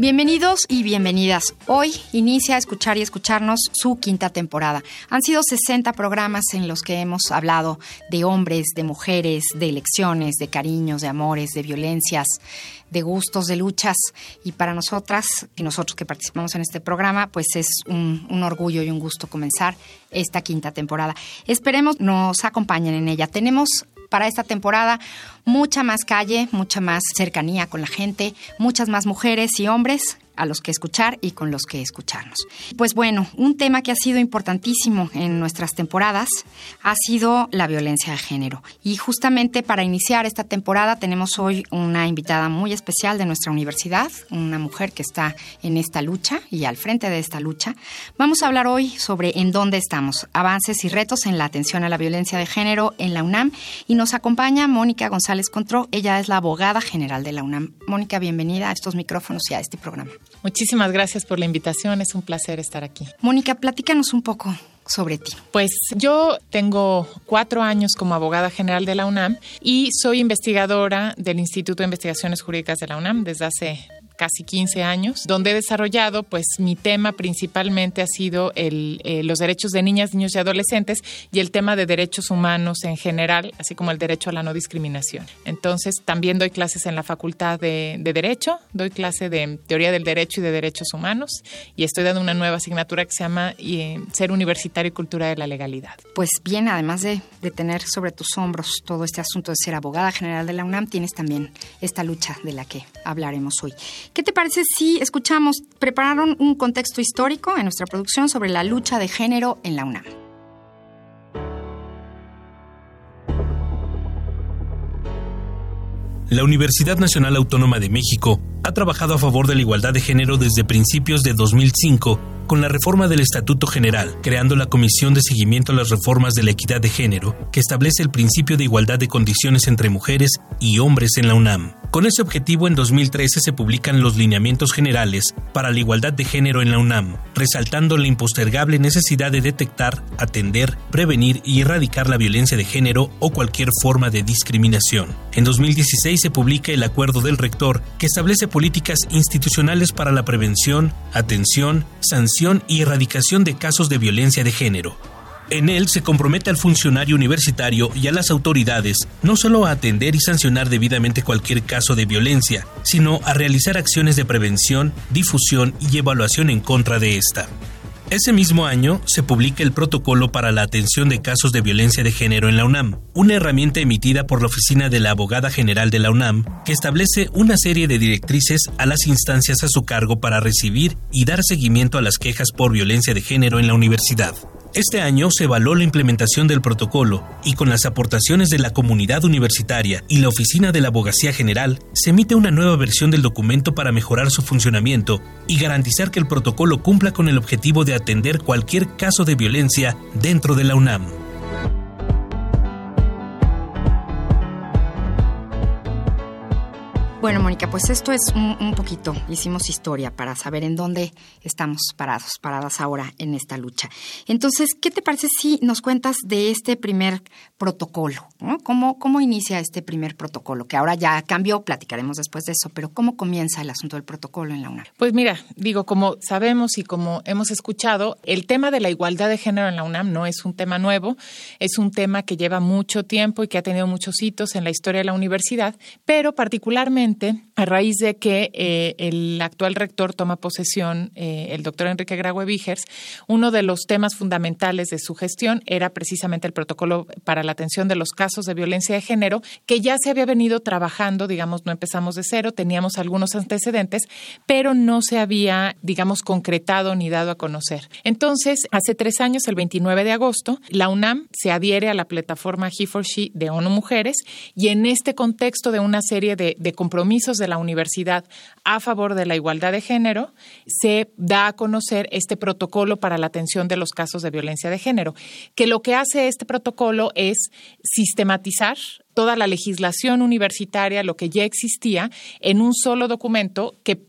Bienvenidos y bienvenidas. Hoy inicia a escuchar y escucharnos su quinta temporada. Han sido 60 programas en los que hemos hablado de hombres, de mujeres, de elecciones, de cariños, de amores, de violencias, de gustos, de luchas. Y para nosotras y nosotros que participamos en este programa, pues es un, un orgullo y un gusto comenzar esta quinta temporada. Esperemos nos acompañen en ella. Tenemos para esta temporada. Mucha más calle, mucha más cercanía con la gente, muchas más mujeres y hombres a los que escuchar y con los que escucharnos. Pues bueno, un tema que ha sido importantísimo en nuestras temporadas ha sido la violencia de género. Y justamente para iniciar esta temporada tenemos hoy una invitada muy especial de nuestra universidad, una mujer que está en esta lucha y al frente de esta lucha. Vamos a hablar hoy sobre en dónde estamos, avances y retos en la atención a la violencia de género en la UNAM y nos acompaña Mónica González Contró, ella es la abogada general de la UNAM. Mónica, bienvenida a estos micrófonos y a este programa. Muchísimas gracias por la invitación, es un placer estar aquí. Mónica, platícanos un poco sobre ti. Pues yo tengo cuatro años como abogada general de la UNAM y soy investigadora del Instituto de Investigaciones Jurídicas de la UNAM desde hace casi 15 años, donde he desarrollado, pues mi tema principalmente ha sido el, eh, los derechos de niñas, niños y adolescentes y el tema de derechos humanos en general, así como el derecho a la no discriminación. Entonces, también doy clases en la Facultad de, Derecho, doy clase de Teoría del Derecho y de Derechos Humanos y estoy dando una nueva asignatura que se llama eh, Ser Universitario y Cultura de la Legalidad. Pues bien, además de, de tener sobre tus hombros todo este asunto de ser abogada general de la UNAM, tienes también esta lucha de la que hablaremos hoy. ¿Qué te parece si escuchamos, prepararon un contexto histórico en nuestra producción sobre la lucha de género en la UNAM? La Universidad Nacional Autónoma de México ha trabajado a favor de la igualdad de género desde principios de 2005 con la reforma del Estatuto General, creando la Comisión de Seguimiento a las Reformas de la Equidad de Género, que establece el principio de igualdad de condiciones entre mujeres y hombres en la UNAM. Con ese objetivo, en 2013 se publican los lineamientos generales para la igualdad de género en la UNAM, resaltando la impostergable necesidad de detectar, atender, prevenir y erradicar la violencia de género o cualquier forma de discriminación. En 2016 se publica el acuerdo del rector que establece políticas institucionales para la prevención, atención, sanción y erradicación de casos de violencia de género en él se compromete al funcionario universitario y a las autoridades no solo a atender y sancionar debidamente cualquier caso de violencia, sino a realizar acciones de prevención, difusión y evaluación en contra de esta. Ese mismo año se publica el Protocolo para la Atención de Casos de Violencia de Género en la UNAM, una herramienta emitida por la Oficina de la Abogada General de la UNAM que establece una serie de directrices a las instancias a su cargo para recibir y dar seguimiento a las quejas por violencia de género en la universidad. Este año se evaluó la implementación del protocolo y con las aportaciones de la comunidad universitaria y la Oficina de la Abogacía General se emite una nueva versión del documento para mejorar su funcionamiento y garantizar que el protocolo cumpla con el objetivo de atender cualquier caso de violencia dentro de la UNAM. Bueno, Mónica, pues esto es un, poquito, hicimos historia para saber en dónde estamos parados, paradas ahora en esta lucha. Entonces, ¿qué te parece si nos cuentas de este primer protocolo? ¿Cómo, ¿Cómo inicia este primer protocolo? Que ahora ya cambió, platicaremos después de eso, pero ¿cómo comienza el asunto del protocolo en la UNAM? Pues mira, digo, como sabemos y como hemos escuchado, el tema de la igualdad de género en la UNAM no es un tema nuevo, es un tema que lleva mucho tiempo y que ha tenido muchos hitos en la historia de la universidad, pero particularmente a raíz de que eh, el actual rector toma posesión, eh, el doctor Enrique Graue Vigers, uno de los temas fundamentales de su gestión era precisamente el protocolo para la atención de los casos de violencia de género, que ya se había venido trabajando, digamos, no empezamos de cero, teníamos algunos antecedentes, pero no se había, digamos, concretado ni dado a conocer. Entonces, hace tres años, el 29 de agosto, la UNAM se adhiere a la plataforma He for She de ONU Mujeres y en este contexto de una serie de, de compromisos de la universidad a favor de la igualdad de género, se da a conocer este protocolo para la atención de los casos de violencia de género, que lo que hace este protocolo es sistematizar toda la legislación universitaria, lo que ya existía, en un solo documento que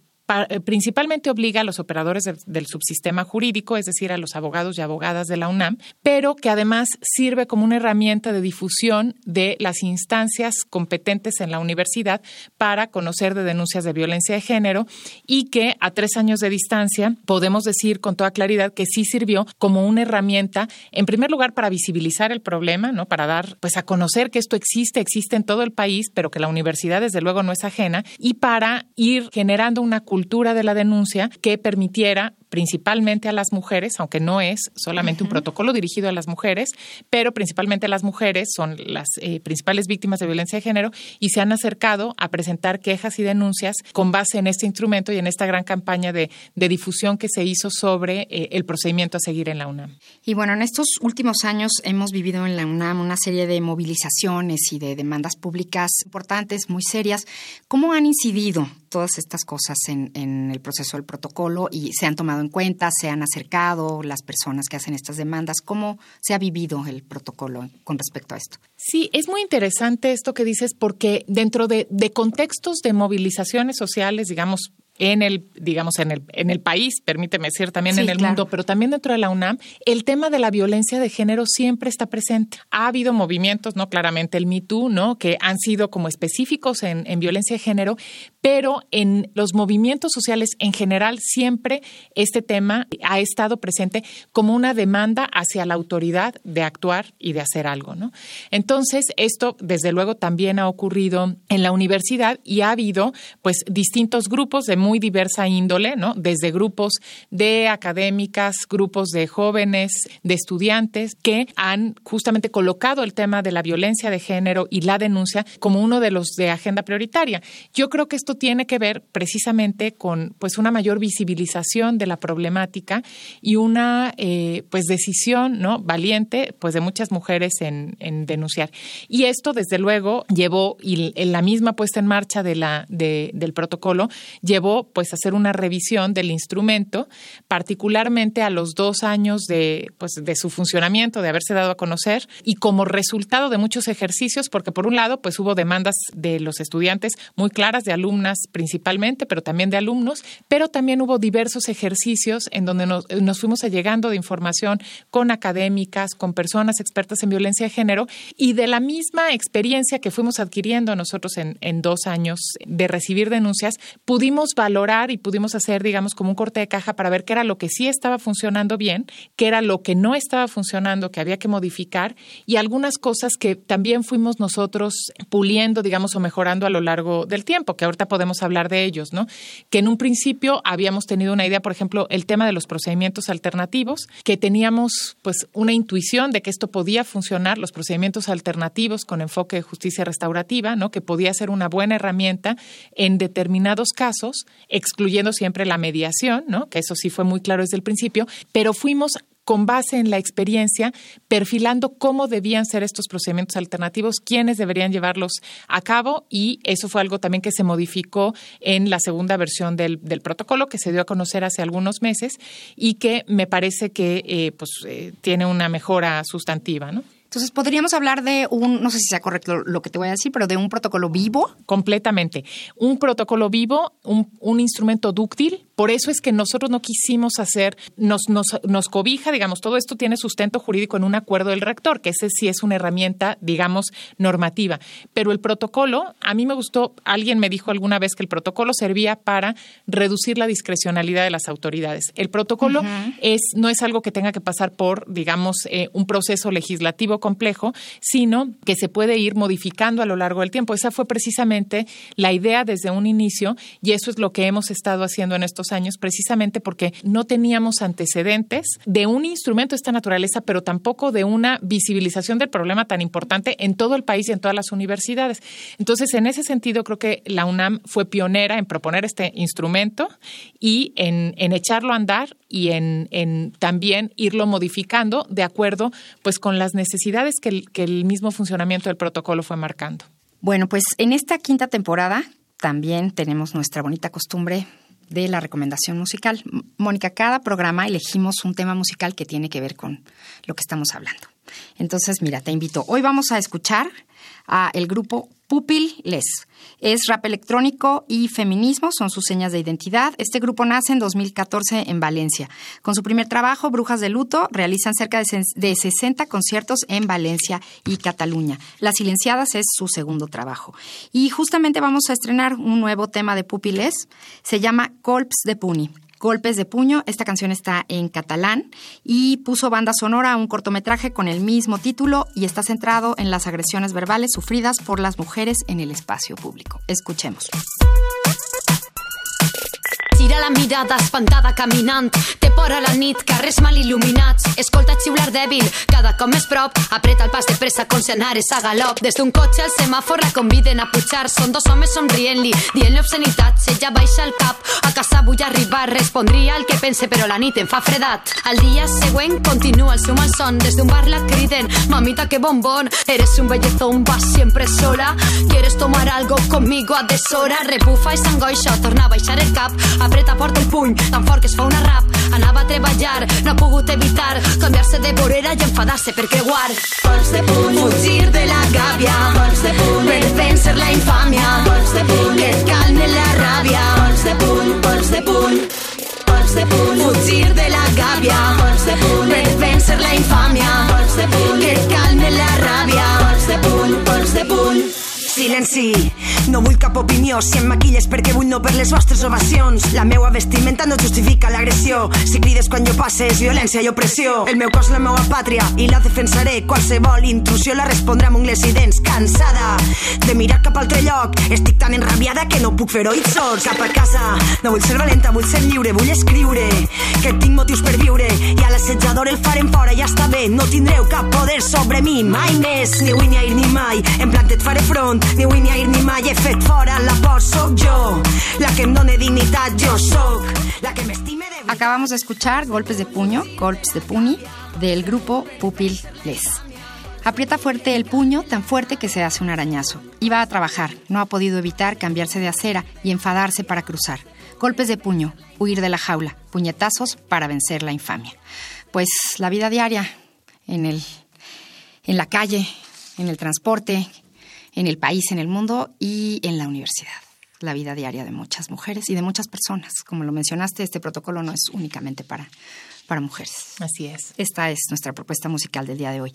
principalmente obliga a los operadores del subsistema jurídico, es decir, a los abogados y abogadas de la UNAM, pero que además sirve como una herramienta de difusión de las instancias competentes en la universidad para conocer de denuncias de violencia de género y que a tres años de distancia podemos decir con toda claridad que sí sirvió como una herramienta, en primer lugar, para visibilizar el problema, ¿no? Para dar, pues, a conocer que esto existe, existe en todo el país, pero que la universidad, desde luego, no es ajena, y para ir generando una cultura de la denuncia que permitiera principalmente a las mujeres, aunque no es solamente un protocolo dirigido a las mujeres, pero principalmente las mujeres son las eh, principales víctimas de violencia de género y se han acercado a presentar quejas y denuncias con base en este instrumento y en esta gran campaña de, difusión que se hizo sobre eh, el procedimiento a seguir en la UNAM. Y bueno, en estos últimos años hemos vivido en la UNAM una serie de movilizaciones y de demandas públicas importantes, muy serias. ¿Cómo han incidido todas estas cosas en, en el proceso del protocolo y se han tomado en cuenta, se han acercado las personas que hacen estas demandas? ¿Cómo se ha vivido el protocolo con respecto a esto? Sí, es muy interesante esto que dices porque dentro de, de contextos de movilizaciones sociales, digamos, en el, digamos, en el, en el país, permíteme decir también en el mundo, pero también dentro de la UNAM, el tema de la violencia de género siempre está presente. Ha habido movimientos, ¿no? Claramente el Me Too, ¿no? Que han sido como específicos en, en violencia de género, pero en los movimientos sociales en general siempre este tema ha estado presente como una demanda hacia la autoridad de actuar y de hacer algo, ¿no? Entonces, esto desde luego también ha ocurrido en la universidad y ha habido pues distintos grupos de muy diversa índole, ¿no? Desde grupos de académicas, grupos de jóvenes, de estudiantes que han justamente colocado el tema de la violencia de género y la denuncia como uno de los de agenda prioritaria. Yo creo que esto tiene que ver precisamente con pues una mayor visibilización de la problemática y una eh, pues decisión no valiente pues de muchas mujeres en, denunciar. Y esto desde luego llevó y en la misma puesta en marcha del protocolo llevó pues hacer una revisión del instrumento, particularmente a los dos años de, pues, de su funcionamiento, de haberse dado a conocer y como resultado de muchos ejercicios, porque por un lado pues hubo demandas de los estudiantes muy claras, de alumnas principalmente, pero también de alumnos, pero también hubo diversos ejercicios en donde nos, fuimos allegando de información con académicas, con personas expertas en violencia de género y de la misma experiencia que fuimos adquiriendo nosotros en, en dos años de recibir denuncias, pudimos valorar y pudimos hacer, digamos, como un corte de caja para ver qué era lo que sí estaba funcionando bien, qué era lo que no estaba funcionando, que había que modificar y algunas cosas que también fuimos nosotros puliendo, digamos, o mejorando a lo largo del tiempo, que ahorita podemos hablar de ellos, ¿no? Que en un principio habíamos tenido una idea, por ejemplo, el tema de los procedimientos alternativos, que teníamos pues una intuición de que esto podía funcionar, los procedimientos alternativos con enfoque de justicia restaurativa, ¿no? Que podía ser una buena herramienta en determinados casos excluyendo siempre la mediación, ¿no? que eso sí fue muy claro desde el principio, pero fuimos con base en la experiencia, perfilando cómo debían ser estos procedimientos alternativos, quiénes deberían llevarlos a cabo y eso fue algo también que se modificó en la segunda versión del, protocolo que se dio a conocer hace algunos meses y que me parece que eh, pues, eh, tiene una mejora sustantiva. ¿no? Entonces, podríamos hablar de un, no sé si sea correcto lo que te voy a decir, pero de un protocolo vivo. Completamente. Un protocolo vivo, un, un instrumento dúctil por eso es que nosotros no quisimos hacer, nos, nos, nos cobija, digamos, todo esto tiene sustento jurídico en un acuerdo del rector, que ese sí es una herramienta, digamos, normativa. Pero el protocolo, a mí me gustó, alguien me dijo alguna vez que el protocolo servía para reducir la discrecionalidad de las autoridades. El protocolo es, no es algo que tenga que pasar por, digamos, eh, un proceso legislativo complejo, sino que se puede ir modificando a lo largo del tiempo. Esa fue precisamente la idea desde un inicio y eso es lo que hemos estado haciendo en estos años precisamente porque no teníamos antecedentes de un instrumento de esta naturaleza, pero tampoco de una visibilización del problema tan importante en todo el país y en todas las universidades. Entonces, en ese sentido, creo que la UNAM fue pionera en proponer este instrumento y en, echarlo a andar y en, también irlo modificando de acuerdo pues con las necesidades que que el mismo funcionamiento del protocolo fue marcando. Bueno, pues en esta quinta temporada también tenemos nuestra bonita costumbre de la recomendación musical. Mónica, cada programa elegimos un tema musical que tiene que ver con lo que estamos hablando. Entonces, mira, te invito. Hoy vamos a escuchar a el grupo Pupil-Les. Es rap electrónico y feminismo, son sus señas de identidad. Este grupo nace en 2014 en Valencia. Con su primer trabajo, Brujas de Luto, realizan cerca de 60 conciertos en Valencia y Cataluña. Las Silenciadas es su segundo trabajo. Y justamente vamos a estrenar un nuevo tema de Pupiles, se llama Colps de Puni. Golpes de Puño. Esta canción está en catalán y puso banda sonora a un cortometraje con el mismo título y está centrado en las agresiones verbales sufridas por las mujeres en el espacio público. Escuchemos. Tira la mirada espantada caminant. Té por a la nit, carrers mal il·luminats. Escolta xiular dèbil, cada cop més prop. Apreta el pas de pressa com si anares a galop. Des d'un cotxe al semàfor la conviden a pujar. Són dos homes somrient-li, dient-li obscenitats. Ella baixa el cap, a casa vull arribar. Respondria el que pense, però la nit em fa fredat. Al dia següent continua el seu malson. Des d'un bar la criden, mamita que bombón. Eres un bellezón, vas siempre sola. Quieres tomar algo conmigo a deshora. Rebufa i s'angoixa, torna a baixar el cap. Apreta fort el puny, tan fort que es fa una rap. Anava a treballar, no ha pogut evitar canviar-se de vorera i enfadar-se per creuar. Pols de puny, fugir de la gàbia. Pols de puny, per vèncer la infàmia. Pols de puny, que et calme la ràbia. Pols de puny, pols de puny. Pols de puny, fugir de la gàbia. Pols de puny, per vèncer la infàmia. Pols de puny, que et calme la ràbia. Pols de puny, pols de puny. Silenci, no vull cap opinió si em maquilles perquè vull no per les vostres ovacions. La meua vestimenta no justifica l'agressió. Si crides quan jo passe és violència i opressió. El meu cos la meua pàtria i la defensaré. Qualsevol intrusió la respondré amb ungles i dents. Cansada de mirar cap altre lloc. Estic tan enrabiada que no puc fer oïts sords. Cap a casa, no vull ser valenta, vull ser lliure, vull escriure. Que tinc motius per viure i a l'assetjador el farem fora, ja està bé. No tindreu cap poder sobre mi, mai més. Ni avui ni ahir ni mai, en plan et faré front Acabamos de escuchar Golpes de Puño, Golpes de Puni, del grupo Pupil Les. Aprieta fuerte el puño, tan fuerte que se hace un arañazo. Iba a trabajar, no ha podido evitar cambiarse de acera y enfadarse para cruzar. Golpes de puño, huir de la jaula, puñetazos para vencer la infamia. Pues la vida diaria en el en la calle, en el transporte, en el país, en el mundo y en la universidad. La vida diaria de muchas mujeres y de muchas personas. Como lo mencionaste, este protocolo no es únicamente para, para mujeres. Así es. Esta es nuestra propuesta musical del día de hoy.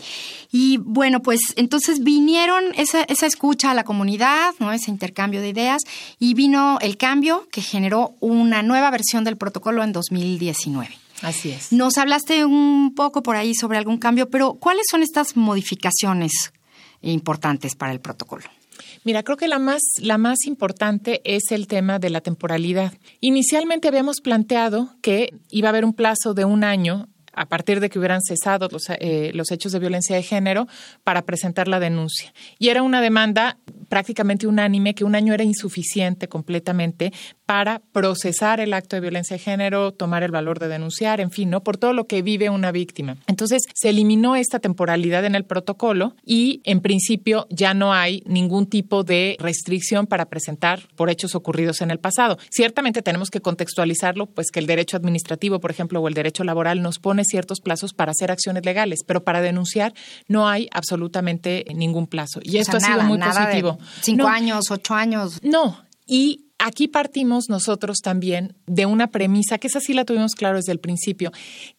Y bueno, pues entonces vinieron esa, esa escucha a la comunidad, ¿no? ese intercambio de ideas, y vino el cambio que generó una nueva versión del protocolo en 2019. Así es. Nos hablaste un poco por ahí sobre algún cambio, pero ¿cuáles son estas modificaciones importantes para el protocolo? Mira, creo que la más, la más importante es el tema de la temporalidad. Inicialmente habíamos planteado que iba a haber un plazo de un año a partir de que hubieran cesado los, eh, los, hechos de violencia de género para presentar la denuncia. Y era una demanda prácticamente unánime que un año era insuficiente completamente para procesar el acto de violencia de género, tomar el valor de denunciar, en fin, ¿no? Por todo lo que vive una víctima. Entonces, se eliminó esta temporalidad en el protocolo y, en principio, ya no hay ningún tipo de restricción para presentar por hechos ocurridos en el pasado. Ciertamente tenemos que contextualizarlo, pues que el derecho administrativo, por ejemplo, o el derecho laboral nos pone ciertos plazos para hacer acciones legales, pero para denunciar no hay absolutamente ningún plazo. Y esto O sea, ha sido muy nada de positivo. Cinco No, años, ocho años. no, y aquí partimos nosotros también de una premisa, que esa sí la tuvimos claro desde el principio,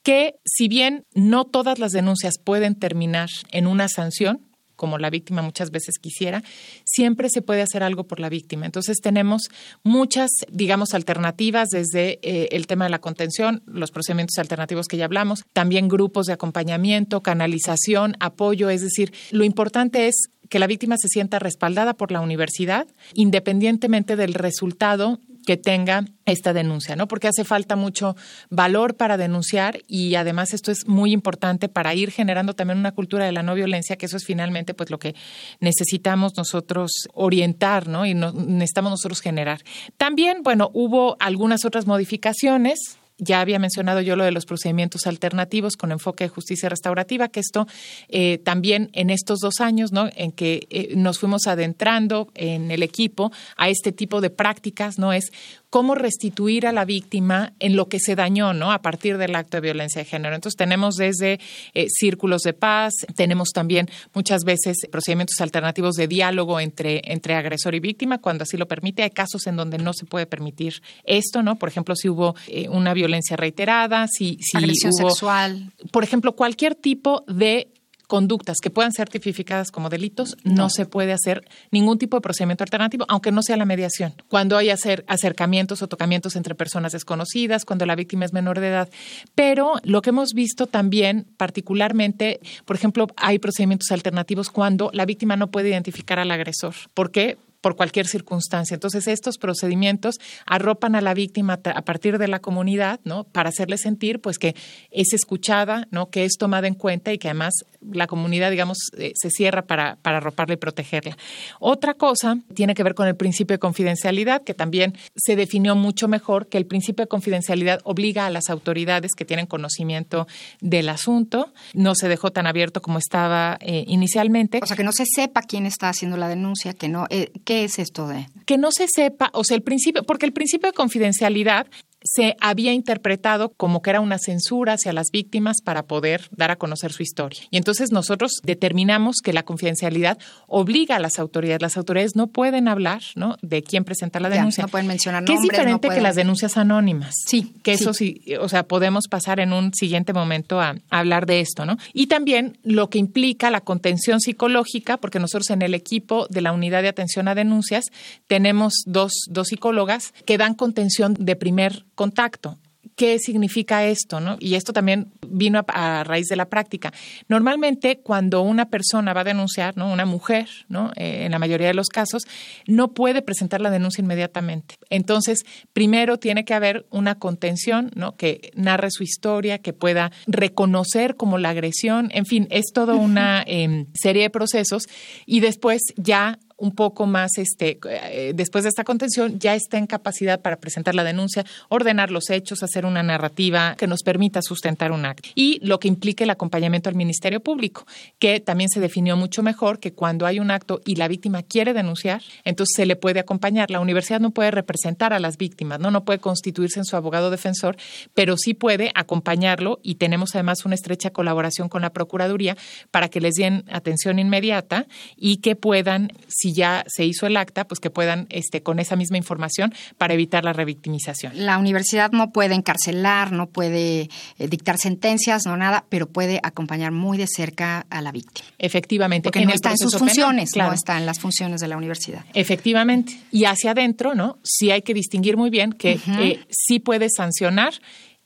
que si bien no todas las denuncias pueden terminar en una sanción, como la víctima muchas veces quisiera, siempre se puede hacer algo por la víctima. Entonces tenemos muchas, digamos, alternativas desde eh, el tema de la contención, los procedimientos alternativos que ya hablamos, también grupos de acompañamiento, canalización, apoyo, es decir, lo importante es que la víctima se sienta respaldada por la universidad, independientemente del resultado que tenga esta denuncia, ¿no? Porque hace falta mucho valor para denunciar y además esto es muy importante para ir generando también una cultura de la no violencia, que eso es finalmente pues lo que necesitamos nosotros orientar, ¿no? Y no, necesitamos nosotros generar. También, bueno, hubo algunas otras modificaciones ya había mencionado yo lo de los procedimientos alternativos con enfoque de justicia restaurativa, que esto eh, también en estos dos años, ¿no? En que eh, nos fuimos adentrando en el equipo a este tipo de prácticas, ¿no? Es cómo restituir a la víctima en lo que se dañó, ¿no? A partir del acto de violencia de género. Entonces tenemos desde eh, círculos de paz, tenemos también muchas veces procedimientos alternativos de diálogo entre, entre agresor y víctima, cuando así lo permite. Hay casos en donde no se puede permitir esto, ¿no? Por ejemplo, si hubo eh, una violencia reiterada, si, si Agresión hubo, sexual. por ejemplo, cualquier tipo de conductas que puedan ser tipificadas como delitos, no. se puede hacer ningún tipo de procedimiento alternativo, aunque no sea la mediación. Cuando hay hacer acercamientos o tocamientos entre personas desconocidas, cuando la víctima es menor de edad. Pero lo que hemos visto también, particularmente, por ejemplo, hay procedimientos alternativos cuando la víctima no puede identificar al agresor. ¿Por qué? Por cualquier circunstancia. Entonces, estos procedimientos arropan a la víctima a partir de la comunidad, ¿no? Para hacerle sentir, pues, que es escuchada, ¿no? Que es tomada en cuenta y que además la comunidad, digamos, eh, se cierra para, para arroparla y protegerla. Otra cosa tiene que ver con el principio de confidencialidad, que también se definió mucho mejor que el principio de confidencialidad obliga a las autoridades que tienen conocimiento del asunto. No se dejó tan abierto como estaba eh, inicialmente. O sea, que no se sepa quién está haciendo la denuncia, que no, eh, ¿qué es esto de? Que no se sepa, o sea, el principio, porque el principio de confidencialidad se había interpretado como que era una censura hacia las víctimas para poder dar a conocer su historia. Y entonces nosotros determinamos que la confidencialidad obliga a las autoridades. Las autoridades no pueden hablar ¿no? de quién presenta la denuncia. Ya, no pueden mencionar nombres. Que es diferente no que las denuncias anónimas. Sí. Que sí. eso sí, o sea, podemos pasar en un siguiente momento a, a hablar de esto, ¿no? Y también lo que implica la contención psicológica, porque nosotros en el equipo de la unidad de atención a denuncias tenemos dos, dos psicólogas que dan contención de primer contacto. ¿Qué significa esto? ¿no? Y esto también vino a, a, raíz de la práctica. Normalmente, cuando una persona va a denunciar, ¿no? una mujer, ¿no? Eh, en la mayoría de los casos, no puede presentar la denuncia inmediatamente. Entonces, primero tiene que haber una contención ¿no? que narre su historia, que pueda reconocer como la agresión. En fin, es toda una eh, serie de procesos. Y después ya un poco más, este, eh, después de esta contención, ya está en capacidad para presentar la denuncia, ordenar los hechos, hacer una narrativa que nos permita sustentar un acto. Y lo que implica el acompañamiento al Ministerio Público, que también se definió mucho mejor que cuando hay un acto y la víctima quiere denunciar, entonces se le puede acompañar. La universidad no puede representar a las víctimas, no, no puede constituirse en su abogado defensor, pero sí puede acompañarlo y tenemos además una estrecha colaboración con la Procuraduría para que les den atención inmediata y que puedan, si ya se hizo el acta, pues que puedan este, con esa misma información para evitar la revictimización. La universidad no puede encarcelar, no puede eh, dictar sentencias, no nada, pero puede acompañar muy de cerca a la víctima. Efectivamente. Porque no está en sus penal, funciones, claro. no está en las funciones de la universidad. Efectivamente. Y hacia adentro, ¿no? Sí hay que distinguir muy bien que uh -huh. eh, sí puede sancionar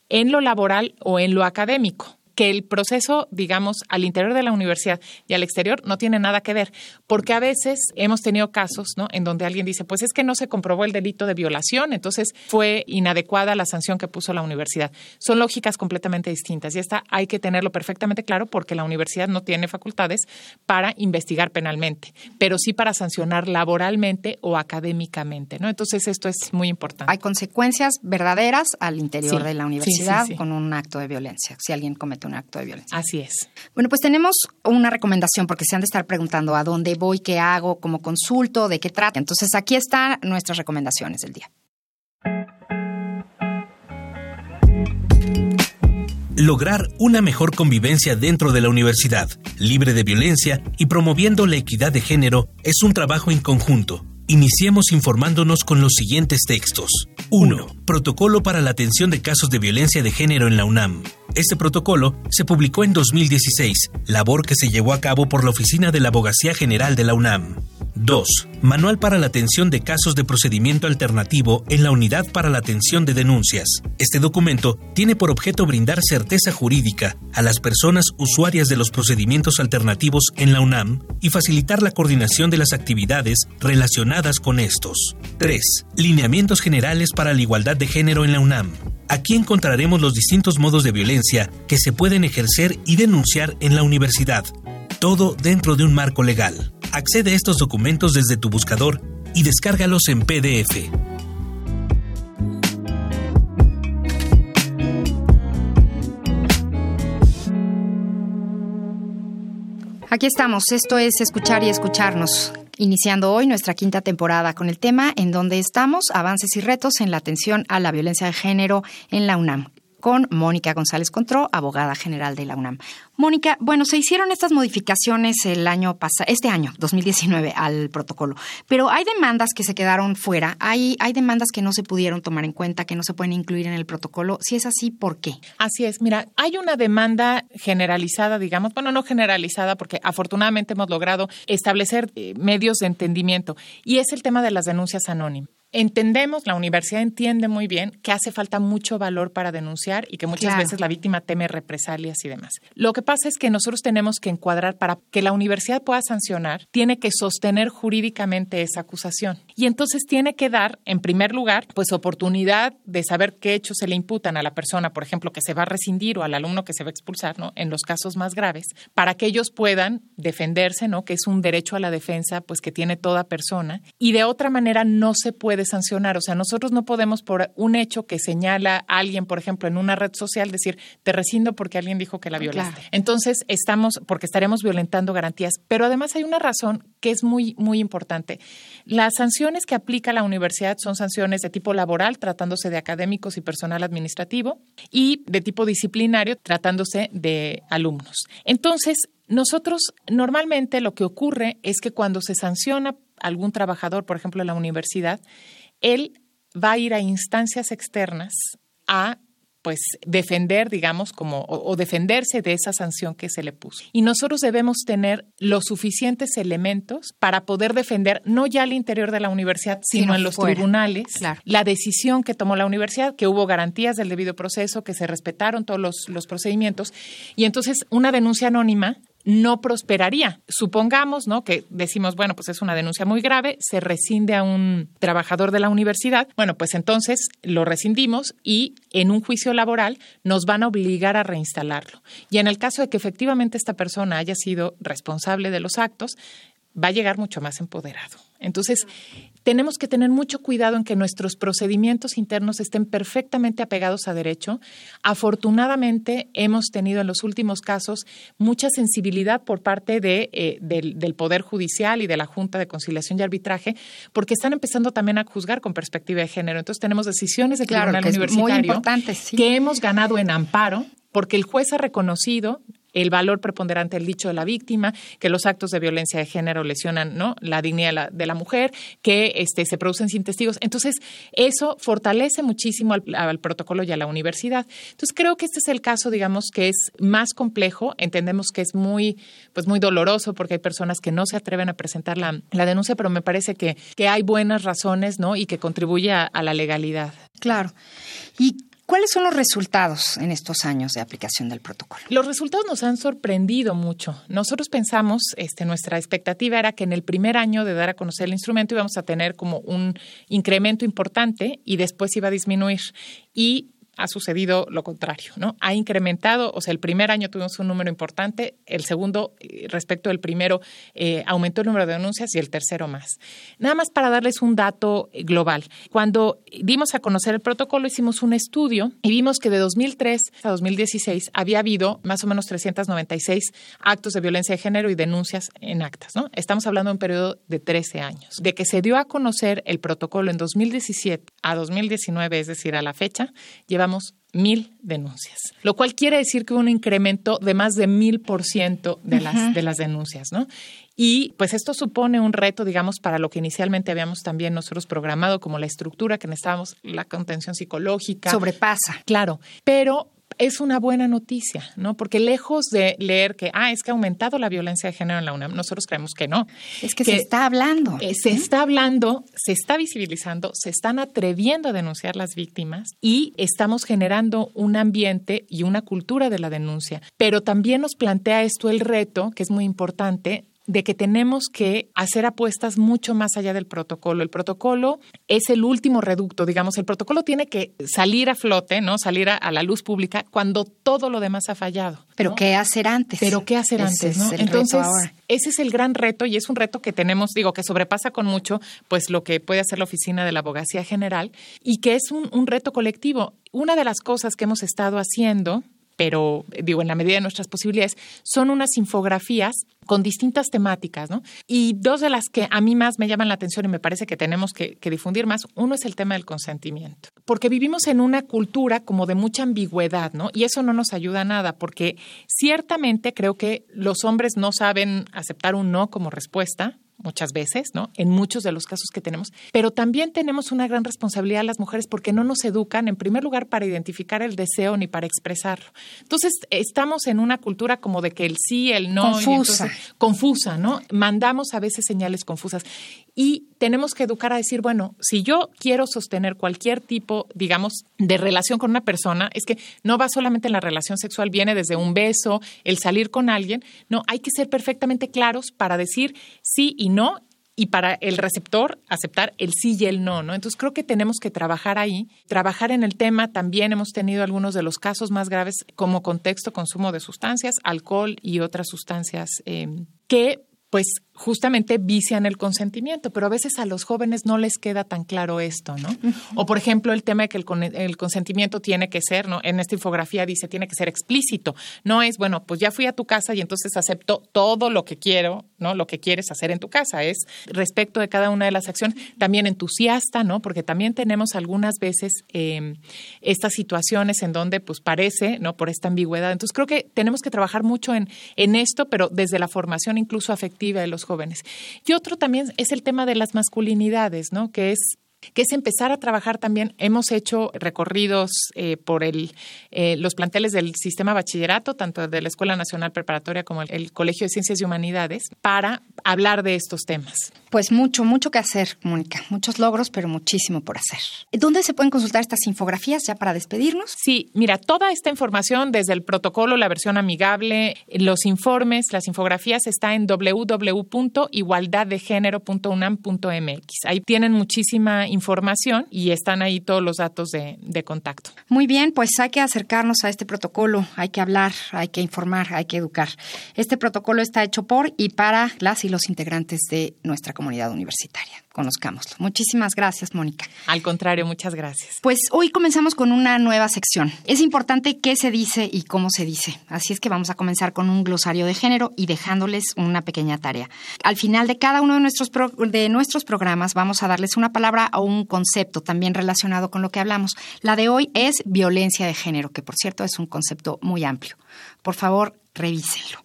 en lo laboral o en lo académico que el proceso, digamos, al interior de la universidad y al exterior no tiene nada que ver, porque a veces hemos tenido casos, ¿no? En donde alguien dice, pues es que no se comprobó el delito de violación, entonces fue inadecuada la sanción que puso la universidad. Son lógicas completamente distintas y esta hay que tenerlo perfectamente claro porque la universidad no tiene facultades para investigar penalmente, pero sí para sancionar laboralmente o académicamente, ¿no? Entonces esto es muy importante. Hay consecuencias verdaderas al interior Sí, de la universidad sí, sí, sí. con un acto de violencia, si alguien comete un acto de violencia. Así es. Bueno, pues tenemos una recomendación porque se han de estar preguntando a dónde voy, qué hago, cómo consulto, de qué trata. Entonces aquí están nuestras recomendaciones del día. lograr una mejor convivencia dentro de la universidad, libre de violencia y promoviendo la equidad de género es un trabajo en conjunto. Iniciemos informándonos con los siguientes textos. 1. Protocolo para la atención de casos de violencia de género en la UNAM. Este protocolo se publicó en 2016, labor que se llevó a cabo por la Oficina de la Abogacía General de la UNAM. 2. Manual para la atención de casos de procedimiento alternativo en la Unidad para la Atención de Denuncias. Este documento tiene por objeto brindar certeza jurídica a las personas usuarias de los procedimientos alternativos en la UNAM y facilitar la coordinación de las actividades relacionadas con estos. 3. Lineamientos generales para la igualdad de género en la UNAM. Aquí encontraremos los distintos modos de violencia que se pueden ejercer y denunciar en la universidad, todo dentro de un marco legal. Accede a estos documentos desde tu buscador y descárgalos en PDF. Aquí estamos, esto es escuchar y escucharnos. iniciando hoy nuestra quinta temporada con el tema en donde estamos, avances y retos en la atención a la violencia de género en la UNAM con Mónica González Contró, abogada general de la UNAM. Mónica, bueno, se hicieron estas modificaciones el año pasado, este año, 2019, al protocolo, pero hay demandas que se quedaron fuera, hay, hay demandas que no se pudieron tomar en cuenta, que no se pueden incluir en el protocolo. Si es así, ¿por qué? Así es, mira, hay una demanda generalizada, digamos, bueno, no generalizada, porque afortunadamente hemos logrado establecer eh, medios de entendimiento, y es el tema de las denuncias anónimas. Entendemos, la universidad entiende muy bien que hace falta mucho valor para denunciar y que muchas veces la víctima teme represalias y demás. Lo que pasa es que nosotros tenemos que encuadrar para que la universidad pueda sancionar, tiene que sostener jurídicamente esa acusación. Y entonces tiene que dar, en primer lugar, pues oportunidad de saber qué hechos se le imputan a la persona, por ejemplo, que se va a rescindir o al alumno que se va a expulsar, ¿no? En los casos más graves, para que ellos puedan defenderse, ¿no? Que es un derecho a la defensa, pues que tiene toda persona. Y de otra manera no se puede sancionar. O sea, nosotros no podemos por un hecho que señala a alguien, por ejemplo, en una red social, decir, te rescindo porque alguien dijo que la violaste. Entonces, estamos, porque estaremos violentando garantías. Pero además hay una razón que es muy, muy importante. Las sanciones que aplica la universidad son sanciones de tipo laboral, tratándose de académicos y personal administrativo, y de tipo disciplinario, tratándose de alumnos. Entonces, nosotros normalmente lo que ocurre es que cuando se sanciona algún trabajador, por ejemplo, en la universidad, él va a ir a instancias externas a pues defender, digamos, como o, defenderse de esa sanción que se le puso. Y nosotros debemos tener los suficientes elementos para poder defender no ya al interior de la universidad, sino, en los tribunales la decisión que tomó la universidad, que hubo garantías del debido proceso, que se respetaron todos los, los procedimientos. Y entonces una denuncia anónima no prosperaría. Supongamos, ¿no? Que decimos, bueno, pues es una denuncia muy grave, se rescinde a un trabajador de la universidad. Bueno, pues entonces lo rescindimos y en un juicio laboral nos van a obligar a reinstalarlo. Y en el caso de que efectivamente esta persona haya sido responsable de los actos, va a llegar mucho más empoderado. Entonces, tenemos que tener mucho cuidado en que nuestros procedimientos internos estén perfectamente apegados a derecho. Afortunadamente, hemos tenido en los últimos casos mucha sensibilidad por parte de, eh, del, Poder Judicial y de la Junta de Conciliación y Arbitraje, porque están empezando también a juzgar con perspectiva de género. Entonces, tenemos decisiones del Tribunal Universitario que hemos ganado en amparo porque el juez ha reconocido el valor preponderante del dicho de la víctima, que los actos de violencia de género lesionan ¿no? la dignidad de la, mujer, que este, se producen sin testigos. Entonces, eso fortalece muchísimo al, protocolo y a la universidad. Entonces, creo que este es el caso, digamos, que es más complejo. Entendemos que es muy, pues, muy doloroso porque hay personas que no se atreven a presentar la, denuncia, pero me parece que, que hay buenas razones ¿no? y que contribuye a, a la legalidad. Claro. ¿Y ¿Cuáles son los resultados en estos años de aplicación del protocolo? Los resultados nos han sorprendido mucho. Nosotros pensamos, este, nuestra expectativa era que en el primer año de dar a conocer el instrumento íbamos a tener como un incremento importante y después iba a disminuir. Y ha sucedido lo contrario, ¿no? Ha incrementado, o sea, el primer año tuvimos un número importante, el segundo, eh, respecto del primero, eh, aumentó el número de denuncias y el tercero más. Nada más para darles un dato eh, global. Cuando dimos a conocer el protocolo, hicimos un estudio y vimos que de 2003 a 2016 había habido más o menos 396 actos de violencia de género y denuncias en actas, ¿no? Estamos hablando de un periodo de 13 años. De que se dio a conocer el protocolo en 2017 a 2019, es decir, a la fecha, llevamos mil denuncias, lo cual quiere decir que hubo un incremento de más de mil por ciento de las, de las denuncias, ¿no? Y pues esto supone un reto, digamos, para lo que inicialmente habíamos también nosotros programado como la estructura que necesitábamos, la contención psicológica. Sobrepasa. Claro, pero es una buena noticia, ¿no? Porque lejos de leer que, ah, es que ha aumentado la violencia de género en la UNAM, nosotros creemos que no. Es que, se está hablando. Eh, se está hablando, se está visibilizando, se están atreviendo a denunciar las víctimas y estamos generando un ambiente y una cultura de la denuncia. Pero también nos plantea esto el reto, que es muy importante, de que tenemos que hacer apuestas mucho más allá del protocolo. El protocolo es el último reducto, digamos, el protocolo tiene que salir a flote, ¿no? Salir a, la luz pública cuando todo lo demás ha fallado. Pero ¿qué hacer antes? Pero ¿qué hacer antes, no? Entonces, ese es el gran reto y es un reto que tenemos, digo, que sobrepasa con mucho pues lo que puede hacer la oficina de la abogacía general y que es un, un reto colectivo. Una de las cosas que hemos estado haciendo pero digo, en la medida de nuestras posibilidades, son unas infografías con distintas temáticas, ¿no? Y dos de las que a mí más me llaman la atención y me parece que tenemos que, difundir más, uno es el tema del consentimiento, porque vivimos en una cultura como de mucha ambigüedad, ¿no? Y eso no nos ayuda a nada, porque ciertamente creo que los hombres no saben aceptar un no como respuesta, muchas veces, ¿no? En muchos de los casos que tenemos, pero también tenemos una gran responsabilidad las mujeres porque no nos educan, en primer lugar, para identificar el deseo ni para expresarlo. Entonces, estamos en una cultura como de que el sí, el no. Confusa. confusa, ¿no? Mandamos a veces señales confusas. Y tenemos que educar a decir, bueno, si yo quiero sostener cualquier tipo, digamos, de relación con una persona, es que no va solamente en la relación sexual, viene desde un beso, el salir con alguien. No, hay que ser perfectamente claros para decir sí y no y para el receptor aceptar el sí y el no, ¿no? Entonces creo que tenemos que trabajar ahí, trabajar en el tema. También hemos tenido algunos de los casos más graves como contexto, consumo de sustancias, alcohol y otras sustancias eh, que pues justamente vician el consentimiento, pero a veces a los jóvenes no les queda tan claro esto, ¿no? O por ejemplo, el tema de que el, consentimiento tiene que ser, ¿no? En esta infografía dice tiene que ser explícito, no es, bueno, pues ya fui a tu casa y entonces acepto todo lo que quiero, ¿no? Lo que quieres hacer en tu casa, es respecto de cada una de las acciones, también entusiasta, ¿no? Porque también tenemos algunas veces em, estas situaciones en donde pues parece, ¿no? Por esta ambigüedad. Entonces creo que tenemos que trabajar mucho en, en esto, pero desde la formación incluso afectiva de los jóvenes. Y otro también es el tema de las masculinidades, ¿no? Que es que es empezar a trabajar también. Hemos hecho recorridos eh, por el, eh, los planteles del sistema bachillerato, tanto de la Escuela Nacional Preparatoria como el, Colegio de Ciencias y Humanidades, para hablar de estos temas. Pues mucho, mucho que hacer, Mónica. Muchos logros, pero muchísimo por hacer. ¿Dónde se pueden consultar estas infografías ya para despedirnos? Sí, mira, toda esta información desde el protocolo, la versión amigable, los informes, las infografías, está en www.igualdaddegénero.unam.mx. Ahí tienen muchísima información y están ahí todos los datos de, de contacto. Muy bien, pues hay que acercarnos a este protocolo, hay que hablar, hay que informar, hay que educar. Este protocolo está hecho por y para las y los integrantes de nuestra comunidad universitaria conozcámoslo. Muchísimas gracias, Mónica. Al contrario, muchas gracias. Pues hoy comenzamos con una nueva sección. Es importante qué se dice y cómo se dice. Así es que vamos a comenzar con un glosario de género y dejándoles una pequeña tarea. Al final de cada uno de nuestros, de nuestros programas vamos a darles una palabra o un concepto también relacionado con lo que hablamos. La de hoy es violencia de género, que por cierto es un concepto muy amplio. Por favor, revísenlo.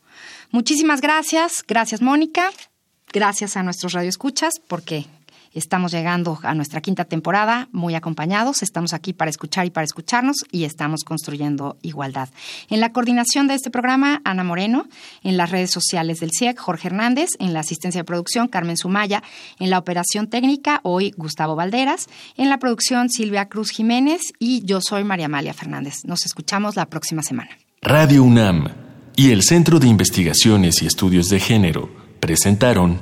Muchísimas gracias. Gracias, Mónica. Gracias a nuestros radioescuchas porque Estamos llegando a nuestra quinta temporada muy acompañados. Estamos aquí para escuchar y para escucharnos y estamos construyendo igualdad. En la coordinación de este programa, Ana Moreno. En las redes sociales del CIEC, Jorge Hernández. En la asistencia de producción, Carmen Sumaya. En la operación técnica, hoy Gustavo Valderas. En la producción, Silvia Cruz Jiménez. Y yo soy María Amalia Fernández. Nos escuchamos la próxima semana. Radio UNAM y el Centro de Investigaciones y Estudios de Género presentaron